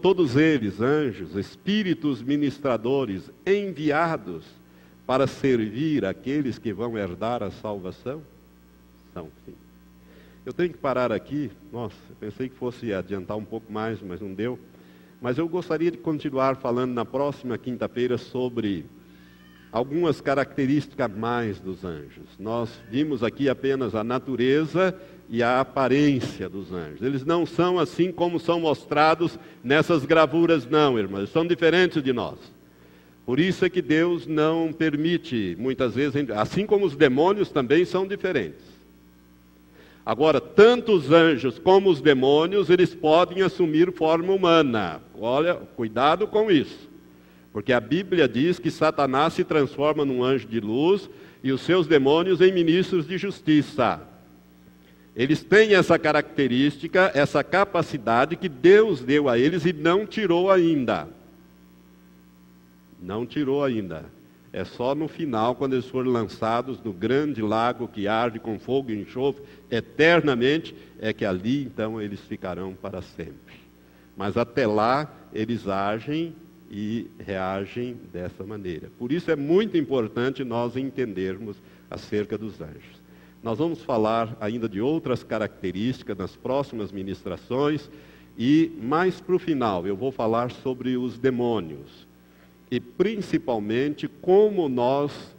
todos eles anjos, espíritos ministradores, enviados para servir aqueles que vão herdar a salvação? São sim. Eu tenho que parar aqui. Nossa, pensei que fosse adiantar um pouco mais, mas não deu. Mas eu gostaria de continuar falando na próxima quinta-feira sobre algumas características mais dos anjos. Nós vimos aqui apenas a natureza e a aparência dos anjos. Eles não são assim como são mostrados nessas gravuras, não, irmãos. São diferentes de nós. Por isso é que Deus não permite, muitas vezes, assim como os demônios também são diferentes. Agora, tanto os anjos como os demônios, eles podem assumir forma humana. Olha, cuidado com isso. Porque a Bíblia diz que Satanás se transforma num anjo de luz e os seus demônios em ministros de justiça. Eles têm essa característica, essa capacidade que Deus deu a eles e não tirou ainda. Não tirou ainda. É só no final, quando eles forem lançados no grande lago que arde com fogo e enxofre eternamente, é que ali então eles ficarão para sempre. Mas até lá eles agem e reagem dessa maneira. Por isso é muito importante nós entendermos acerca dos anjos. Nós vamos falar ainda de outras características nas próximas ministrações e mais para o final eu vou falar sobre os demônios e principalmente como nós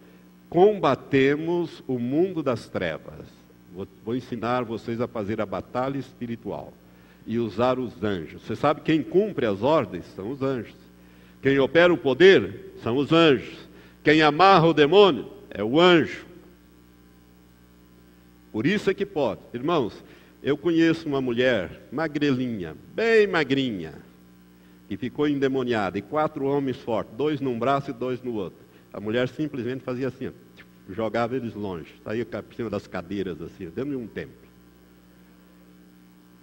combatemos o mundo das trevas. Vou, ensinar vocês a fazer a batalha espiritual e usar os anjos. Você sabe quem cumpre as ordens são os anjos. Quem opera o poder são os anjos. Quem amarra o demônio é o anjo. Por isso é que pode. Irmãos, eu conheço uma mulher magrelinha, bem magrinha, que ficou endemoniada, e quatro homens fortes, dois num braço e dois no outro. A mulher simplesmente fazia assim, ó, jogava eles longe, saía por cima das cadeiras, assim, dentro de um templo.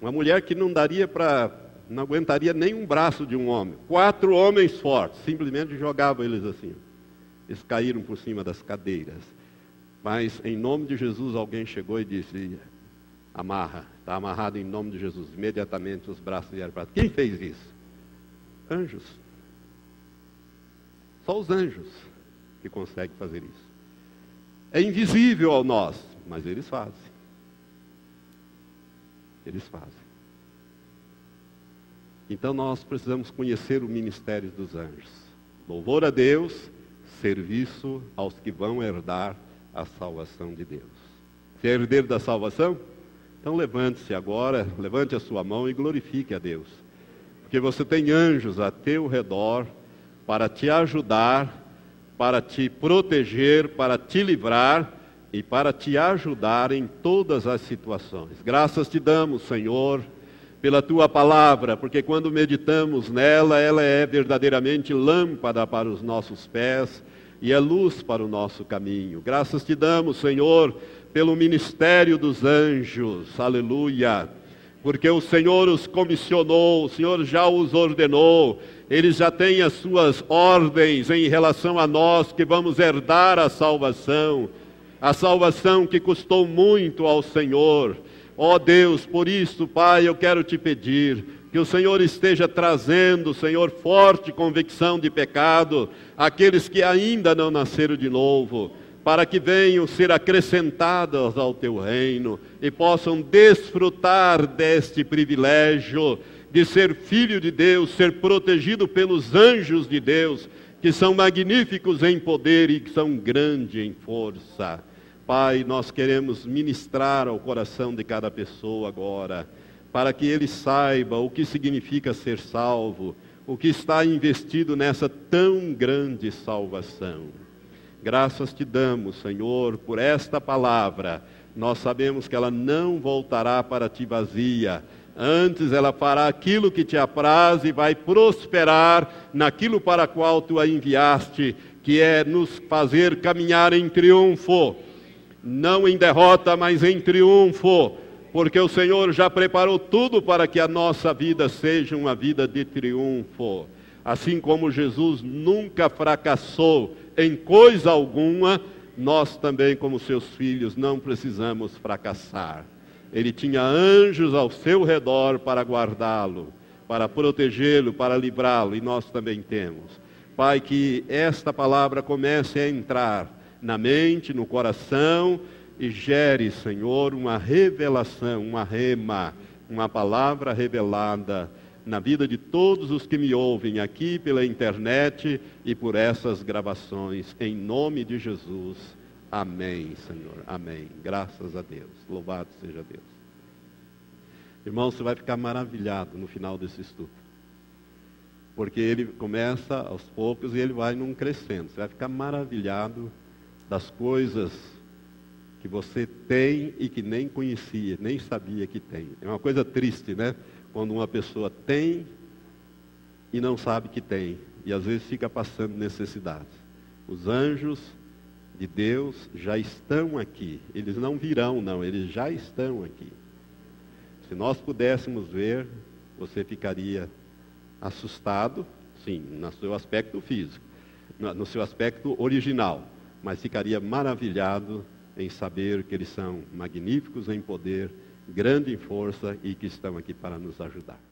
Uma mulher que não daria para, não aguentaria nem um braço de um homem. Quatro homens fortes, simplesmente jogavam eles assim. Eles caíram por cima das cadeiras. Mas em nome de Jesus alguém chegou e disse: amarra, está amarrado em nome de Jesus. Imediatamente os braços vieram para Quem fez isso? Anjos. Só os anjos que conseguem fazer isso. É invisível ao nós, mas eles fazem. Eles fazem. Então nós precisamos conhecer o ministério dos anjos. Louvor a Deus, serviço aos que vão herdar a salvação de Deus. Você é herdeiro da salvação? Então levante-se agora, levante a sua mão e glorifique a Deus porque você tem anjos a teu redor para te ajudar, para te proteger, para te livrar e para te ajudar em todas as situações. Graças te damos, Senhor, pela tua palavra, porque quando meditamos nela, ela é verdadeiramente lâmpada para os nossos pés e é luz para o nosso caminho. Graças te damos, Senhor, pelo ministério dos anjos. Aleluia porque o Senhor os comissionou, o Senhor já os ordenou, eles já têm as suas ordens em relação a nós que vamos herdar a salvação, a salvação que custou muito ao Senhor. Ó oh Deus, por isso, Pai, eu quero te pedir que o Senhor esteja trazendo, Senhor, forte convicção de pecado àqueles que ainda não nasceram de novo para que venham ser acrescentadas ao teu reino e possam desfrutar deste privilégio de ser filho de Deus, ser protegido pelos anjos de Deus, que são magníficos em poder e que são grandes em força. Pai, nós queremos ministrar ao coração de cada pessoa agora, para que ele saiba o que significa ser salvo, o que está investido nessa tão grande salvação. Graças te damos, Senhor, por esta palavra. Nós sabemos que ela não voltará para ti vazia. Antes ela fará aquilo que te apraz e vai prosperar naquilo para qual tu a enviaste, que é nos fazer caminhar em triunfo. Não em derrota, mas em triunfo. Porque o Senhor já preparou tudo para que a nossa vida seja uma vida de triunfo. Assim como Jesus nunca fracassou em coisa alguma, nós também, como seus filhos, não precisamos fracassar. Ele tinha anjos ao seu redor para guardá-lo, para protegê-lo, para livrá-lo, e nós também temos. Pai, que esta palavra comece a entrar na mente, no coração e gere, Senhor, uma revelação, uma rema, uma palavra revelada na vida de todos os que me ouvem aqui pela internet e por essas gravações. Em nome de Jesus. Amém, Senhor. Amém. Graças a Deus. Louvado seja Deus. Irmão, você vai ficar maravilhado no final desse estudo. Porque ele começa aos poucos e ele vai num crescendo. Você vai ficar maravilhado das coisas que você tem e que nem conhecia, nem sabia que tem. É uma coisa triste, né? quando uma pessoa tem e não sabe que tem, e às vezes fica passando necessidades. Os anjos de Deus já estão aqui, eles não virão, não, eles já estão aqui. Se nós pudéssemos ver, você ficaria assustado, sim, no seu aspecto físico, no seu aspecto original, mas ficaria maravilhado em saber que eles são magníficos em poder grande em força e que estão aqui para nos ajudar.